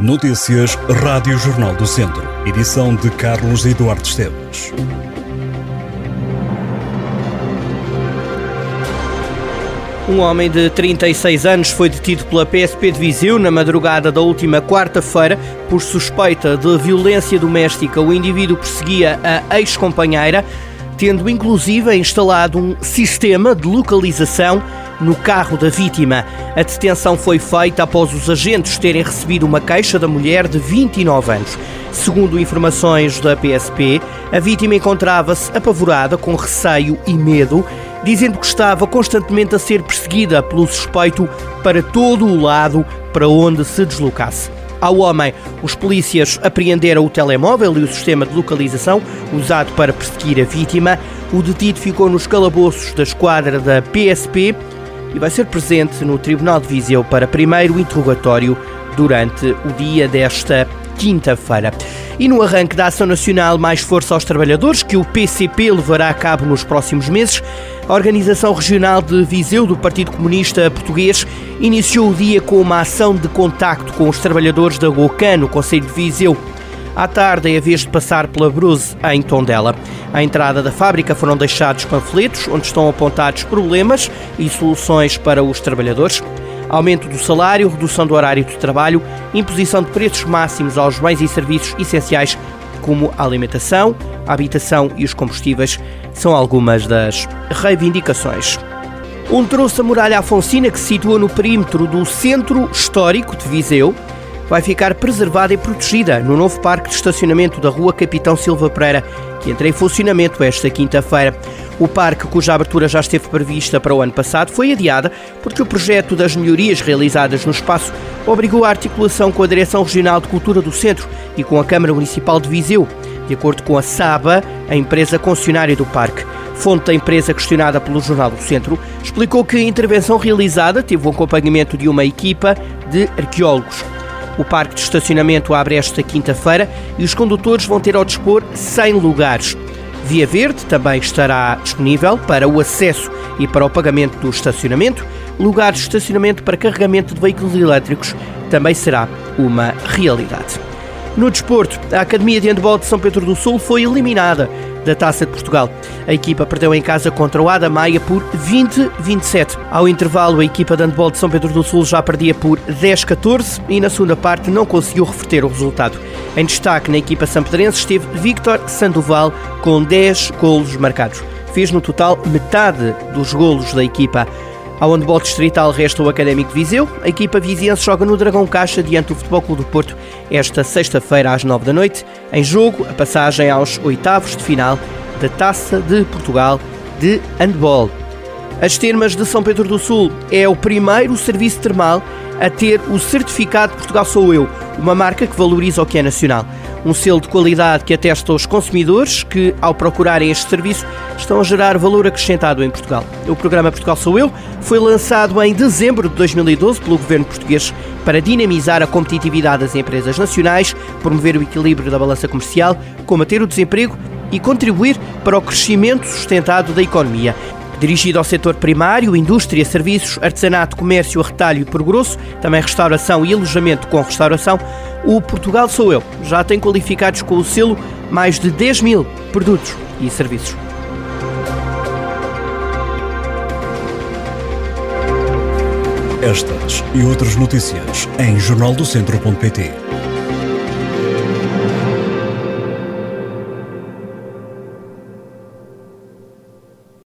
Notícias Rádio Jornal do Centro. Edição de Carlos Eduardo Esteves. Um homem de 36 anos foi detido pela PSP de Viseu na madrugada da última quarta-feira por suspeita de violência doméstica. O indivíduo perseguia a ex-companheira, tendo inclusive instalado um sistema de localização no carro da vítima. A detenção foi feita após os agentes terem recebido uma queixa da mulher de 29 anos. Segundo informações da PSP, a vítima encontrava-se apavorada, com receio e medo dizendo que estava constantemente a ser perseguida pelo suspeito para todo o lado para onde se deslocasse. Ao homem, os polícias apreenderam o telemóvel e o sistema de localização usado para perseguir a vítima. O detido ficou nos calabouços da esquadra da PSP e vai ser presente no Tribunal de Viseu para primeiro interrogatório durante o dia desta quinta-feira. E no arranque da Ação Nacional Mais Força aos Trabalhadores, que o PCP levará a cabo nos próximos meses, a Organização Regional de Viseu do Partido Comunista Português iniciou o dia com uma ação de contacto com os trabalhadores da GOCAN, no Conselho de Viseu. À tarde é a vez de passar pela Bruse, em Tondela. À entrada da fábrica foram deixados panfletos onde estão apontados problemas e soluções para os trabalhadores aumento do salário, redução do horário de trabalho, imposição de preços máximos aos bens e serviços essenciais como a alimentação, a habitação e os combustíveis são algumas das reivindicações. Um trouxe a muralha afonsina que se situa no perímetro do Centro Histórico de Viseu vai ficar preservada e protegida no novo parque de estacionamento da Rua Capitão Silva Pereira, que entra em funcionamento esta quinta-feira. O parque, cuja abertura já esteve prevista para o ano passado, foi adiada porque o projeto das melhorias realizadas no espaço obrigou a articulação com a Direção Regional de Cultura do Centro e com a Câmara Municipal de Viseu, de acordo com a SABA, a empresa concessionária do parque. Fonte da empresa questionada pelo Jornal do Centro explicou que a intervenção realizada teve o acompanhamento de uma equipa de arqueólogos. O parque de estacionamento abre esta quinta-feira e os condutores vão ter ao dispor 100 lugares. Via Verde também estará disponível para o acesso e para o pagamento do estacionamento. Lugares de estacionamento para carregamento de veículos elétricos também será uma realidade. No desporto, a Academia de Handball de São Pedro do Sul foi eliminada da Taça de Portugal. A equipa perdeu em casa contra o Ada Maia por 20-27. Ao intervalo, a equipa de handball de São Pedro do Sul já perdia por 10-14 e na segunda parte não conseguiu reverter o resultado. Em destaque na equipa sampedrense esteve Victor Sandoval com 10 golos marcados. Fez no total metade dos golos da equipa. Ao handball distrital resta o Académico Viseu. A equipa viziense joga no Dragão Caixa diante do Futebol Clube do Porto esta sexta-feira às nove da noite. Em jogo, a passagem aos oitavos de final da Taça de Portugal de handball. As Termas de São Pedro do Sul é o primeiro serviço termal a ter o certificado Portugal Sou Eu, uma marca que valoriza o que é nacional. Um selo de qualidade que atesta aos consumidores que, ao procurarem este serviço, estão a gerar valor acrescentado em Portugal. O programa Portugal Sou Eu foi lançado em dezembro de 2012 pelo governo português para dinamizar a competitividade das empresas nacionais, promover o equilíbrio da balança comercial, combater o desemprego e contribuir para o crescimento sustentado da economia. Dirigido ao setor primário, indústria, serviços, artesanato, comércio, retalho e por grosso, também restauração e alojamento com restauração, o Portugal Sou Eu já tem qualificados com o selo mais de 10 mil produtos e serviços. Estas e outras notícias em jornaldocentro.pt.